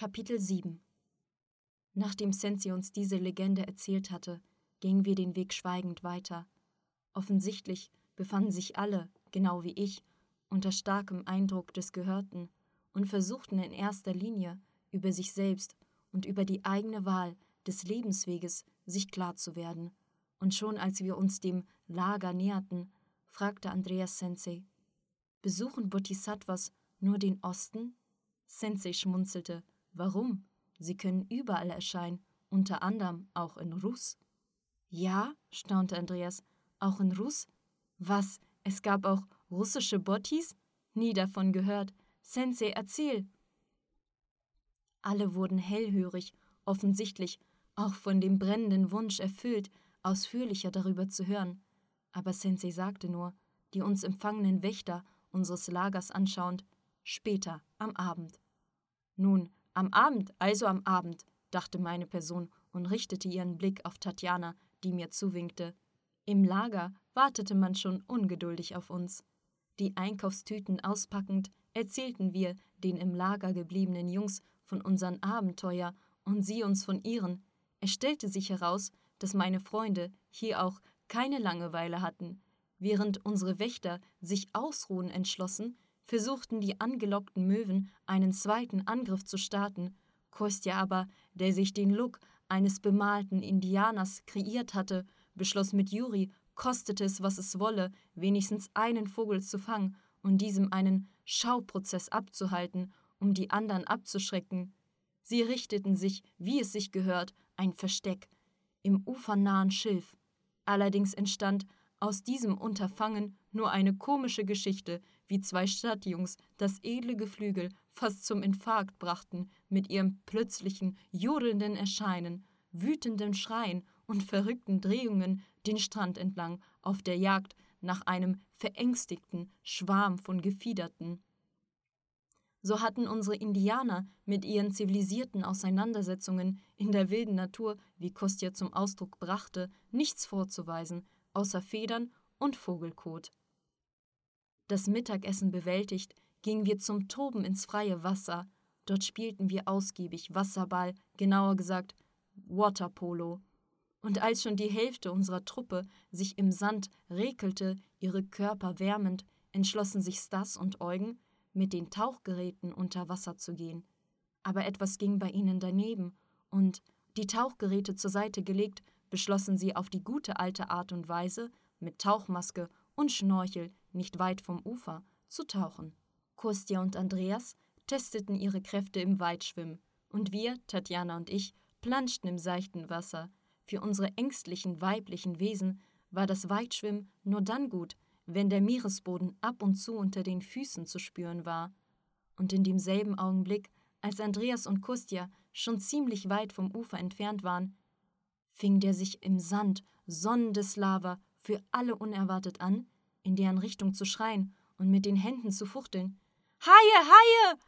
Kapitel 7 Nachdem Sensi uns diese Legende erzählt hatte, gingen wir den Weg schweigend weiter. Offensichtlich befanden sich alle, genau wie ich, unter starkem Eindruck des Gehörten und versuchten in erster Linie über sich selbst und über die eigene Wahl des Lebensweges sich klar zu werden. Und schon als wir uns dem Lager näherten, fragte Andreas Sensei: Besuchen Bodhisattvas nur den Osten? Sensei schmunzelte. Warum? Sie können überall erscheinen, unter anderem auch in Rus. Ja, staunte Andreas, auch in Rus? Was, es gab auch russische Bottis? Nie davon gehört. Sensei, erzähl. Alle wurden hellhörig, offensichtlich auch von dem brennenden Wunsch erfüllt, ausführlicher darüber zu hören. Aber Sensei sagte nur, die uns empfangenen Wächter unseres Lagers anschauend, später, am Abend. Nun, am Abend, also am Abend, dachte meine Person und richtete ihren Blick auf Tatjana, die mir zuwinkte. Im Lager wartete man schon ungeduldig auf uns. Die Einkaufstüten auspackend, erzählten wir den im Lager gebliebenen Jungs von unserem Abenteuer und sie uns von ihren. Es stellte sich heraus, dass meine Freunde hier auch keine Langeweile hatten. Während unsere Wächter sich ausruhen entschlossen, versuchten die angelockten Möwen einen zweiten Angriff zu starten. Kostja aber, der sich den Look eines bemalten Indianers kreiert hatte, beschloss mit Juri, kostete es, was es wolle, wenigstens einen Vogel zu fangen und diesem einen Schauprozess abzuhalten, um die anderen abzuschrecken. Sie richteten sich, wie es sich gehört, ein Versteck im ufernahen Schilf. Allerdings entstand aus diesem Unterfangen nur eine komische Geschichte, wie zwei Stadtjungs das edle Geflügel fast zum Infarkt brachten mit ihrem plötzlichen, jodelnden Erscheinen, wütenden Schreien und verrückten Drehungen den Strand entlang auf der Jagd nach einem verängstigten Schwarm von Gefiederten. So hatten unsere Indianer mit ihren zivilisierten Auseinandersetzungen in der wilden Natur, wie Kostja zum Ausdruck brachte, nichts vorzuweisen, außer Federn und Vogelkot. Das Mittagessen bewältigt, gingen wir zum Toben ins freie Wasser. Dort spielten wir ausgiebig Wasserball, genauer gesagt Waterpolo. Und als schon die Hälfte unserer Truppe sich im Sand rekelte, ihre Körper wärmend, entschlossen sich Stas und Eugen, mit den Tauchgeräten unter Wasser zu gehen. Aber etwas ging bei ihnen daneben, und, die Tauchgeräte zur Seite gelegt, beschlossen sie auf die gute alte Art und Weise, mit Tauchmaske und Schnorchel nicht weit vom Ufer, zu tauchen. Kostja und Andreas testeten ihre Kräfte im Weitschwimmen, und wir, Tatjana und ich, planschten im seichten Wasser. Für unsere ängstlichen weiblichen Wesen war das Weitschwimmen nur dann gut, wenn der Meeresboden ab und zu unter den Füßen zu spüren war. Und in demselben Augenblick, als Andreas und Kostja schon ziemlich weit vom Ufer entfernt waren, fing der sich im Sand sonnende Slava für alle unerwartet an, in deren Richtung zu schreien und mit den Händen zu fuchteln. Haie, Haie!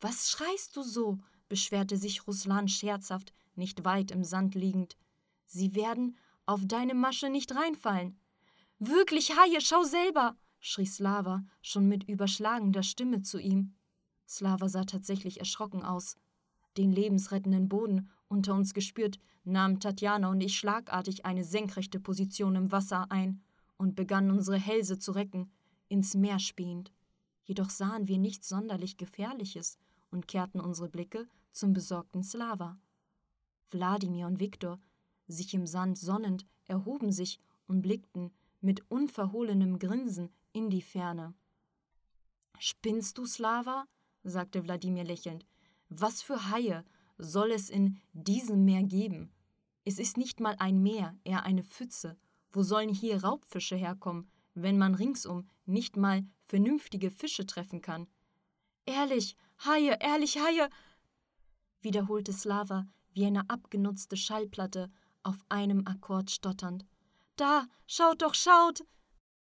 Was schreist du so? beschwerte sich Ruslan scherzhaft, nicht weit im Sand liegend. Sie werden auf deine Masche nicht reinfallen. Wirklich, Haie, schau selber! schrie Slava, schon mit überschlagender Stimme zu ihm. Slava sah tatsächlich erschrocken aus. Den lebensrettenden Boden unter uns gespürt, nahmen Tatjana und ich schlagartig eine senkrechte Position im Wasser ein und begannen unsere Hälse zu recken, ins Meer spähend. Jedoch sahen wir nichts sonderlich Gefährliches und kehrten unsere Blicke zum besorgten Slava. Wladimir und Viktor, sich im Sand sonnend, erhoben sich und blickten mit unverhohlenem Grinsen in die Ferne. Spinnst du, Slava? sagte Wladimir lächelnd. Was für Haie soll es in diesem Meer geben? Es ist nicht mal ein Meer, eher eine Pfütze. Wo sollen hier Raubfische herkommen, wenn man ringsum nicht mal vernünftige Fische treffen kann? Ehrlich, Haie, ehrlich, Haie! wiederholte Slava wie eine abgenutzte Schallplatte, auf einem Akkord stotternd. Da, schaut doch, schaut!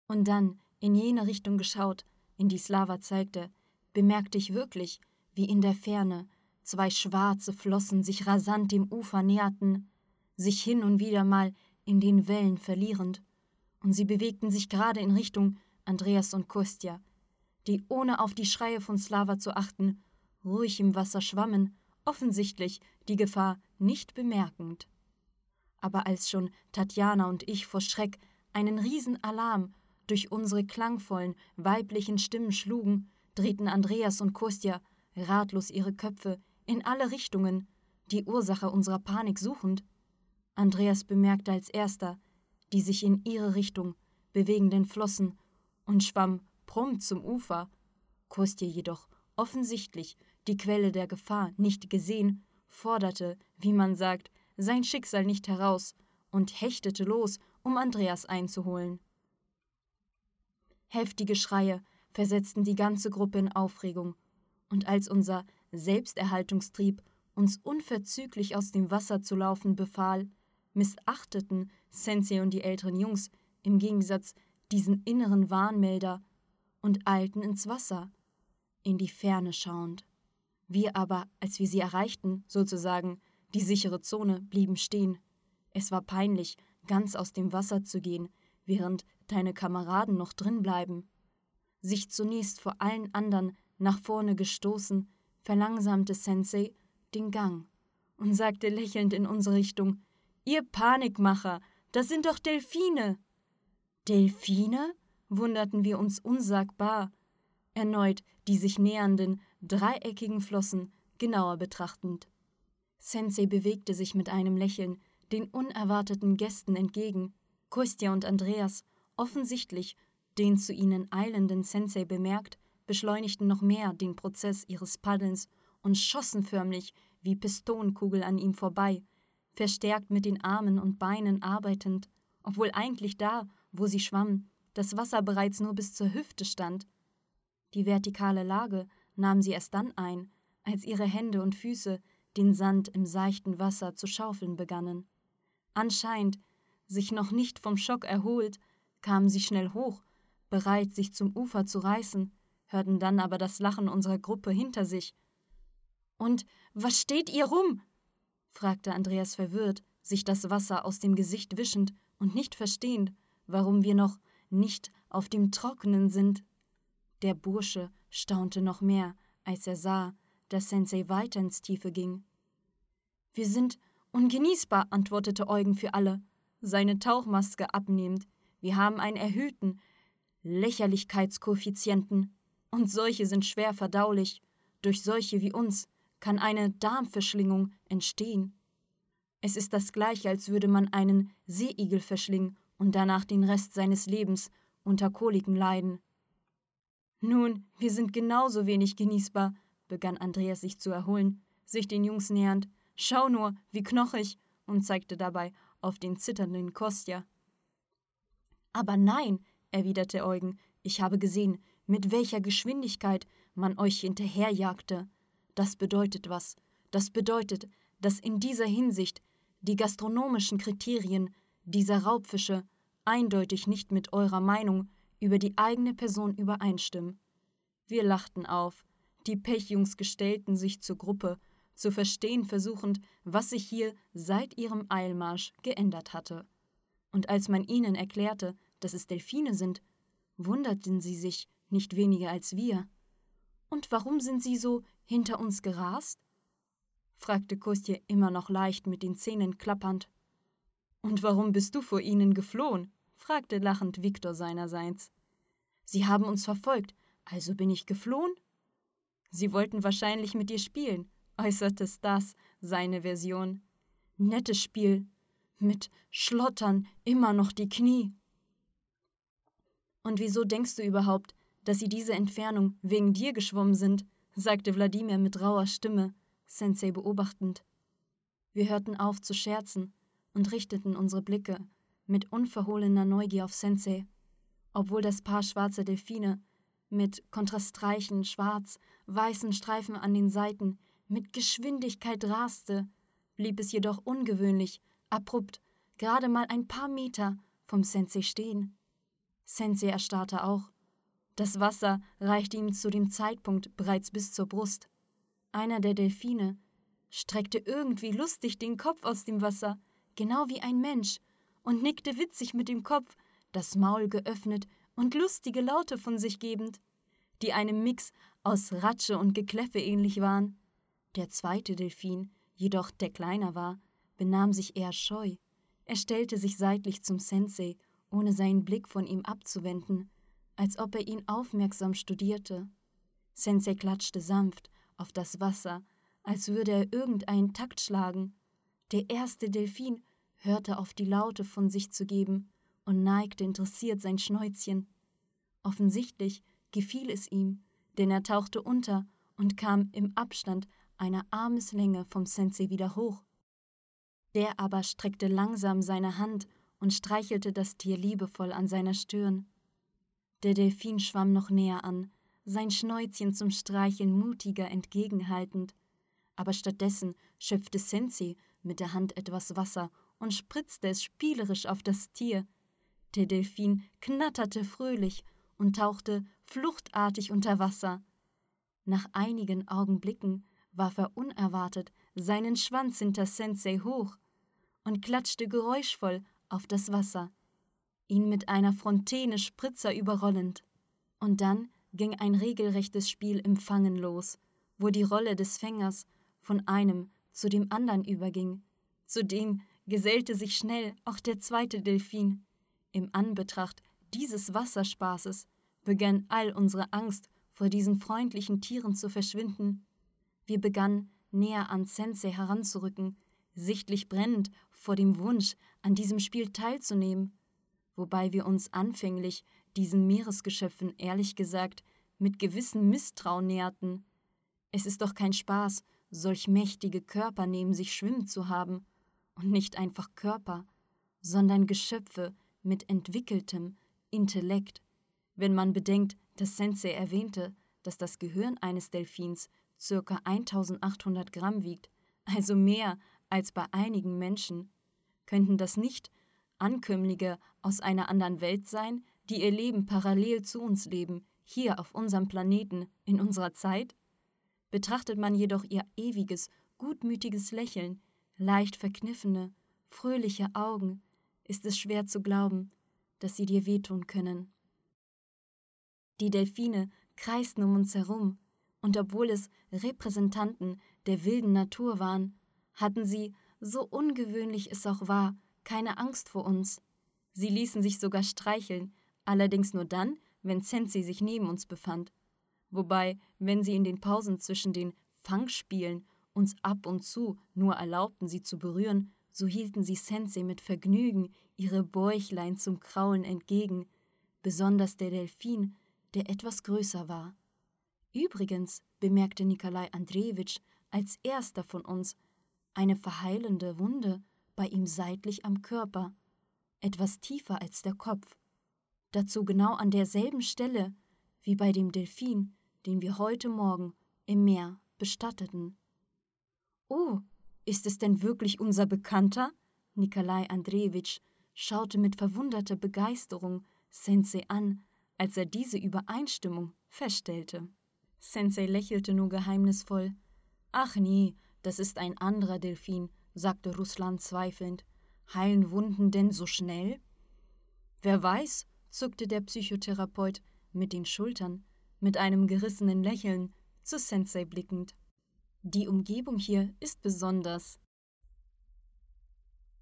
Und dann, in jene Richtung geschaut, in die Slava zeigte, bemerkte ich wirklich, wie in der Ferne zwei schwarze Flossen sich rasant dem Ufer näherten, sich hin und wieder mal in den Wellen verlierend, und sie bewegten sich gerade in Richtung Andreas und Kostja, die ohne auf die Schreie von Slava zu achten, ruhig im Wasser schwammen offensichtlich die Gefahr nicht bemerkend. Aber als schon Tatjana und ich vor Schreck einen Riesenalarm durch unsere klangvollen weiblichen Stimmen schlugen, drehten Andreas und Kostja ratlos ihre Köpfe in alle Richtungen, die Ursache unserer Panik suchend. Andreas bemerkte als erster die sich in ihre Richtung bewegenden Flossen und schwamm prompt zum Ufer. Kostja jedoch, offensichtlich die Quelle der Gefahr nicht gesehen, forderte, wie man sagt, sein Schicksal nicht heraus und hechtete los, um Andreas einzuholen. Heftige Schreie versetzten die ganze Gruppe in Aufregung, und als unser Selbsterhaltungstrieb uns unverzüglich aus dem Wasser zu laufen befahl, missachteten Sensei und die älteren Jungs im Gegensatz diesen inneren Warnmelder und eilten ins Wasser, in die Ferne schauend. Wir aber, als wir sie erreichten, sozusagen die sichere Zone, blieben stehen. Es war peinlich, ganz aus dem Wasser zu gehen, während deine Kameraden noch drin bleiben. Sich zunächst vor allen anderen nach vorne gestoßen, verlangsamte Sensei den Gang und sagte lächelnd in unsere Richtung: Ihr Panikmacher, das sind doch Delfine. Delfine? wunderten wir uns unsagbar, erneut die sich nähernden, dreieckigen Flossen genauer betrachtend. Sensei bewegte sich mit einem Lächeln den unerwarteten Gästen entgegen. Kostja und Andreas, offensichtlich den zu ihnen eilenden Sensei bemerkt, beschleunigten noch mehr den Prozess ihres Paddelns und schossen förmlich wie Pistonenkugel an ihm vorbei, verstärkt mit den Armen und Beinen arbeitend, obwohl eigentlich da, wo sie schwammen, das Wasser bereits nur bis zur Hüfte stand. Die vertikale Lage nahm sie erst dann ein, als ihre Hände und Füße den Sand im seichten Wasser zu schaufeln begannen. Anscheinend, sich noch nicht vom Schock erholt, kamen sie schnell hoch, bereit, sich zum Ufer zu reißen, hörten dann aber das Lachen unserer Gruppe hinter sich. Und was steht ihr rum? fragte Andreas verwirrt, sich das Wasser aus dem Gesicht wischend und nicht verstehend, warum wir noch nicht auf dem Trockenen sind. Der Bursche staunte noch mehr, als er sah, dass Sensei weiter ins Tiefe ging. Wir sind ungenießbar, antwortete Eugen für alle, seine Tauchmaske abnehmend. Wir haben einen erhöhten Lächerlichkeitskoeffizienten, und solche sind schwer verdaulich. Durch solche wie uns kann eine Darmverschlingung entstehen. Es ist das gleiche, als würde man einen Seeigel verschlingen und danach den Rest seines Lebens unter Koliken leiden. Nun, wir sind genauso wenig genießbar, begann Andreas sich zu erholen, sich den Jungs nähernd. Schau nur, wie knochig, und zeigte dabei auf den zitternden Kostja. Aber nein, erwiderte Eugen, ich habe gesehen, mit welcher Geschwindigkeit man euch hinterherjagte. Das bedeutet was. Das bedeutet, dass in dieser Hinsicht die gastronomischen Kriterien dieser Raubfische eindeutig nicht mit eurer Meinung über die eigene Person übereinstimmen. Wir lachten auf, die Pechjungs gestellten sich zur Gruppe, zu verstehen versuchend, was sich hier seit ihrem Eilmarsch geändert hatte. Und als man ihnen erklärte, dass es Delfine sind, wunderten sie sich nicht weniger als wir. Und warum sind sie so hinter uns gerast? fragte Kostje immer noch leicht mit den Zähnen klappernd. Und warum bist du vor ihnen geflohen? fragte lachend Viktor seinerseits. Sie haben uns verfolgt, also bin ich geflohen? Sie wollten wahrscheinlich mit dir spielen, äußerte Stas seine Version. Nettes Spiel. Mit Schlottern immer noch die Knie. Und wieso denkst du überhaupt, dass sie diese Entfernung wegen dir geschwommen sind, sagte Wladimir mit rauer Stimme, Sensei beobachtend. Wir hörten auf zu scherzen und richteten unsere Blicke mit unverhohlener Neugier auf Sensei, obwohl das Paar schwarzer Delfine mit kontrastreichen schwarz-weißen Streifen an den Seiten mit Geschwindigkeit raste, blieb es jedoch ungewöhnlich, abrupt, gerade mal ein paar Meter vom Sensei stehen. Sensei erstarrte auch. Das Wasser reichte ihm zu dem Zeitpunkt bereits bis zur Brust. Einer der Delfine streckte irgendwie lustig den Kopf aus dem Wasser, genau wie ein Mensch, und nickte witzig mit dem Kopf, das Maul geöffnet und lustige Laute von sich gebend, die einem Mix aus Ratsche und Gekläffe ähnlich waren. Der zweite Delfin, jedoch der kleiner war, benahm sich eher scheu. Er stellte sich seitlich zum Sensei, ohne seinen Blick von ihm abzuwenden, als ob er ihn aufmerksam studierte. Sensei klatschte sanft auf das Wasser, als würde er irgendeinen Takt schlagen. Der erste Delfin hörte auf, die Laute von sich zu geben und neigte interessiert sein Schnäuzchen. Offensichtlich gefiel es ihm, denn er tauchte unter und kam im Abstand einer Armeslänge vom Sensei wieder hoch. Der aber streckte langsam seine Hand und streichelte das Tier liebevoll an seiner Stirn. Der Delfin schwamm noch näher an, sein Schnäuzchen zum Streicheln mutiger entgegenhaltend. Aber stattdessen schöpfte Sensei mit der Hand etwas Wasser und spritzte es spielerisch auf das Tier. Der Delfin knatterte fröhlich und tauchte fluchtartig unter Wasser. Nach einigen Augenblicken warf er unerwartet seinen Schwanz hinter Sensei hoch und klatschte geräuschvoll auf das Wasser, ihn mit einer Fontäne Spritzer überrollend. Und dann ging ein regelrechtes Spiel im Fangen los, wo die Rolle des Fängers von einem zu dem anderen überging. Zudem gesellte sich schnell auch der zweite Delfin. Im Anbetracht dieses Wasserspaßes begann all unsere Angst vor diesen freundlichen Tieren zu verschwinden. Wir begannen näher an Sensei heranzurücken, sichtlich brennend vor dem Wunsch, an diesem Spiel teilzunehmen, wobei wir uns anfänglich diesen Meeresgeschöpfen ehrlich gesagt mit gewissem Misstrauen näherten. Es ist doch kein Spaß, solch mächtige Körper neben sich schwimmen zu haben, und nicht einfach Körper, sondern Geschöpfe mit entwickeltem Intellekt. Wenn man bedenkt, dass Sensei erwähnte, dass das Gehirn eines Delfins ca. 1800 Gramm wiegt, also mehr als bei einigen Menschen, könnten das nicht Ankömmlinge aus einer anderen Welt sein, die ihr Leben parallel zu uns leben, hier auf unserem Planeten, in unserer Zeit? Betrachtet man jedoch ihr ewiges, gutmütiges Lächeln, leicht verkniffene, fröhliche Augen, ist es schwer zu glauben, dass sie dir wehtun können. Die Delfine kreisten um uns herum, und obwohl es Repräsentanten der wilden Natur waren, hatten sie, so ungewöhnlich es auch war, keine Angst vor uns. Sie ließen sich sogar streicheln, allerdings nur dann, wenn Sensi sich neben uns befand. Wobei, wenn sie in den Pausen zwischen den Fangspielen uns ab und zu nur erlaubten, sie zu berühren, so hielten sie Sensei mit Vergnügen ihre Bäuchlein zum Kraulen entgegen, besonders der Delfin, der etwas größer war. Übrigens bemerkte Nikolai Andrejewitsch als erster von uns eine verheilende Wunde bei ihm seitlich am Körper, etwas tiefer als der Kopf. Dazu genau an derselben Stelle wie bei dem Delfin, den wir heute Morgen im Meer bestatteten. Oh, ist es denn wirklich unser Bekannter? Nikolai Andrejewitsch schaute mit verwunderter Begeisterung Sensei an, als er diese Übereinstimmung feststellte. Sensei lächelte nur geheimnisvoll. Ach nee, das ist ein anderer Delfin, sagte Russland zweifelnd. Heilen Wunden denn so schnell? Wer weiß, zuckte der Psychotherapeut mit den Schultern, mit einem gerissenen Lächeln zu Sensei blickend. Die Umgebung hier ist besonders.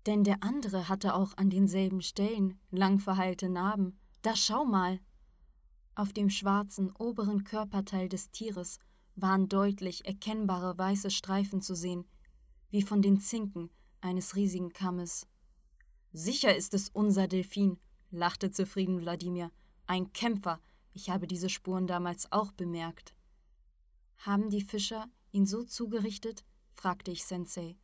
Denn der andere hatte auch an denselben Stellen lang verheilte Narben. Da schau mal! Auf dem schwarzen oberen Körperteil des Tieres waren deutlich erkennbare weiße Streifen zu sehen, wie von den Zinken eines riesigen Kammes. Sicher ist es unser Delfin, lachte zufrieden Wladimir. Ein Kämpfer. Ich habe diese Spuren damals auch bemerkt. Haben die Fischer ihn so zugerichtet? fragte ich Sensei.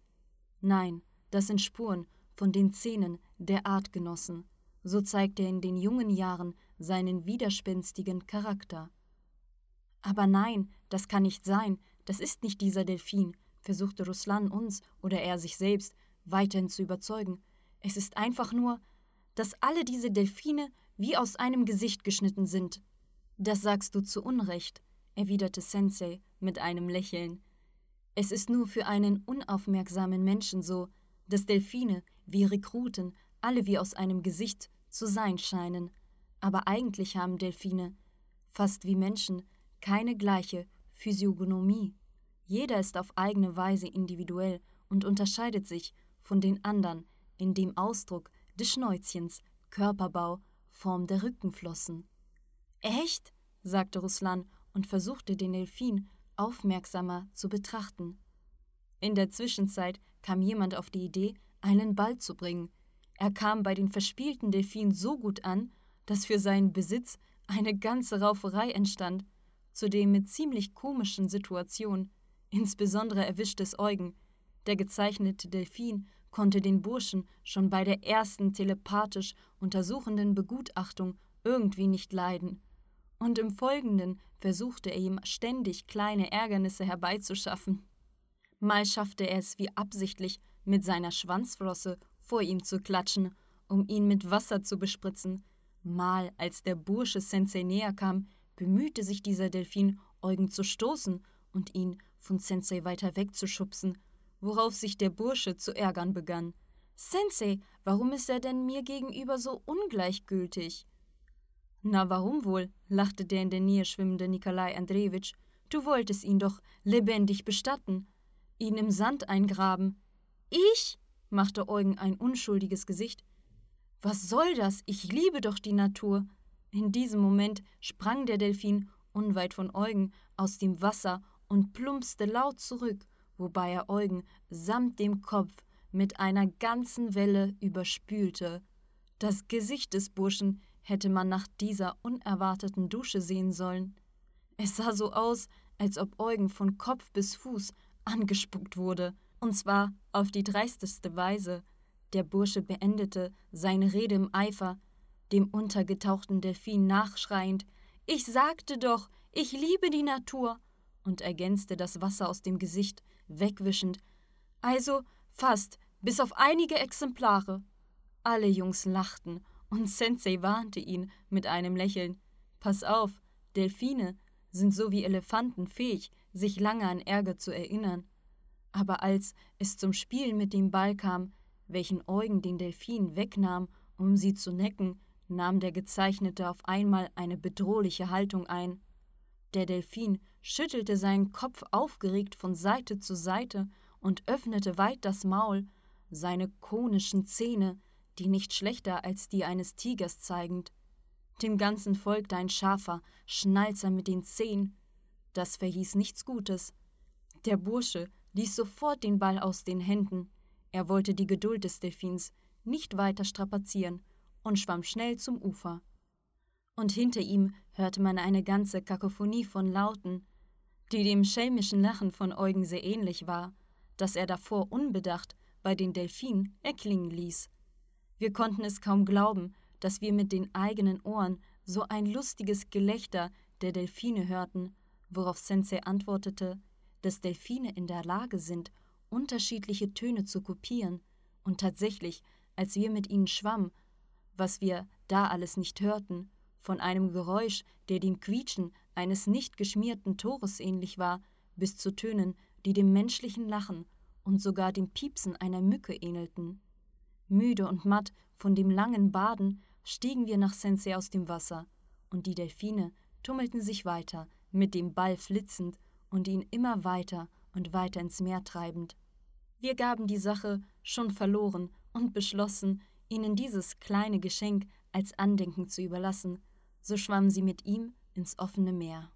Nein, das sind Spuren von den Zähnen der Artgenossen. So zeigt er in den jungen Jahren seinen widerspenstigen Charakter. Aber nein, das kann nicht sein, das ist nicht dieser Delfin, versuchte Ruslan uns oder er sich selbst weiterhin zu überzeugen. Es ist einfach nur, dass alle diese Delfine wie aus einem Gesicht geschnitten sind. Das sagst du zu Unrecht, erwiderte Sensei mit einem Lächeln. Es ist nur für einen unaufmerksamen Menschen so, dass Delfine wie Rekruten alle wie aus einem Gesicht zu sein scheinen, aber eigentlich haben Delfine, fast wie Menschen, keine gleiche Physiognomie. Jeder ist auf eigene Weise individuell und unterscheidet sich von den anderen in dem Ausdruck des Schnäuzchens, Körperbau, Form der Rückenflossen. Echt? sagte Ruslan und versuchte den Delfin aufmerksamer zu betrachten. In der Zwischenzeit kam jemand auf die Idee, einen Ball zu bringen. Er kam bei den verspielten Delfinen so gut an, dass für seinen Besitz eine ganze Rauferei entstand, zudem mit ziemlich komischen Situationen. Insbesondere erwischte es Eugen. Der gezeichnete Delfin konnte den Burschen schon bei der ersten telepathisch untersuchenden Begutachtung irgendwie nicht leiden. Und im Folgenden versuchte er ihm ständig kleine Ärgernisse herbeizuschaffen. Mal schaffte er es wie absichtlich, mit seiner Schwanzflosse vor ihm zu klatschen, um ihn mit Wasser zu bespritzen. Mal, als der Bursche Sensei näher kam, bemühte sich dieser Delfin, Eugen zu stoßen und ihn von Sensei weiter wegzuschubsen, worauf sich der Bursche zu ärgern begann. Sensei, warum ist er denn mir gegenüber so ungleichgültig? Na, warum wohl? lachte der in der Nähe schwimmende Nikolai Andrejewitsch. Du wolltest ihn doch lebendig bestatten, ihn im Sand eingraben. Ich? machte Eugen ein unschuldiges Gesicht. Was soll das? Ich liebe doch die Natur. In diesem Moment sprang der Delfin unweit von Eugen aus dem Wasser und plumpste laut zurück, wobei er Eugen samt dem Kopf mit einer ganzen Welle überspülte. Das Gesicht des Burschen hätte man nach dieser unerwarteten Dusche sehen sollen. Es sah so aus, als ob Eugen von Kopf bis Fuß angespuckt wurde, und zwar auf die dreisteste Weise. Der Bursche beendete seine Rede im Eifer, dem untergetauchten Delfin nachschreiend Ich sagte doch, ich liebe die Natur, und ergänzte das Wasser aus dem Gesicht, wegwischend Also fast, bis auf einige Exemplare. Alle Jungs lachten, und Sensei warnte ihn mit einem Lächeln Pass auf, Delfine sind so wie Elefanten fähig, sich lange an Ärger zu erinnern. Aber als es zum Spielen mit dem Ball kam, welchen Eugen den Delfin wegnahm, um sie zu necken, nahm der Gezeichnete auf einmal eine bedrohliche Haltung ein. Der Delfin schüttelte seinen Kopf aufgeregt von Seite zu Seite und öffnete weit das Maul, seine konischen Zähne, die nicht schlechter als die eines Tigers zeigend. Dem Ganzen folgte ein scharfer Schnalzer mit den Zehen. Das verhieß nichts Gutes. Der Bursche ließ sofort den Ball aus den Händen. Er wollte die Geduld des Delfins nicht weiter strapazieren und schwamm schnell zum Ufer. Und hinter ihm hörte man eine ganze Kakophonie von Lauten, die dem schelmischen Lachen von Eugen sehr ähnlich war, das er davor unbedacht bei den Delfinen erklingen ließ. Wir konnten es kaum glauben, dass wir mit den eigenen Ohren so ein lustiges Gelächter der Delfine hörten, worauf Sensei antwortete, dass Delfine in der Lage sind, unterschiedliche Töne zu kopieren, und tatsächlich, als wir mit ihnen schwammen, was wir da alles nicht hörten, von einem Geräusch, der dem Quietschen eines nicht geschmierten Tores ähnlich war, bis zu Tönen, die dem menschlichen Lachen und sogar dem Piepsen einer Mücke ähnelten. Müde und matt von dem langen Baden stiegen wir nach Sensei aus dem Wasser, und die Delfine tummelten sich weiter, mit dem Ball flitzend und ihn immer weiter und weiter ins Meer treibend. Wir gaben die Sache schon verloren und beschlossen, ihnen dieses kleine Geschenk als Andenken zu überlassen, so schwammen sie mit ihm ins offene Meer.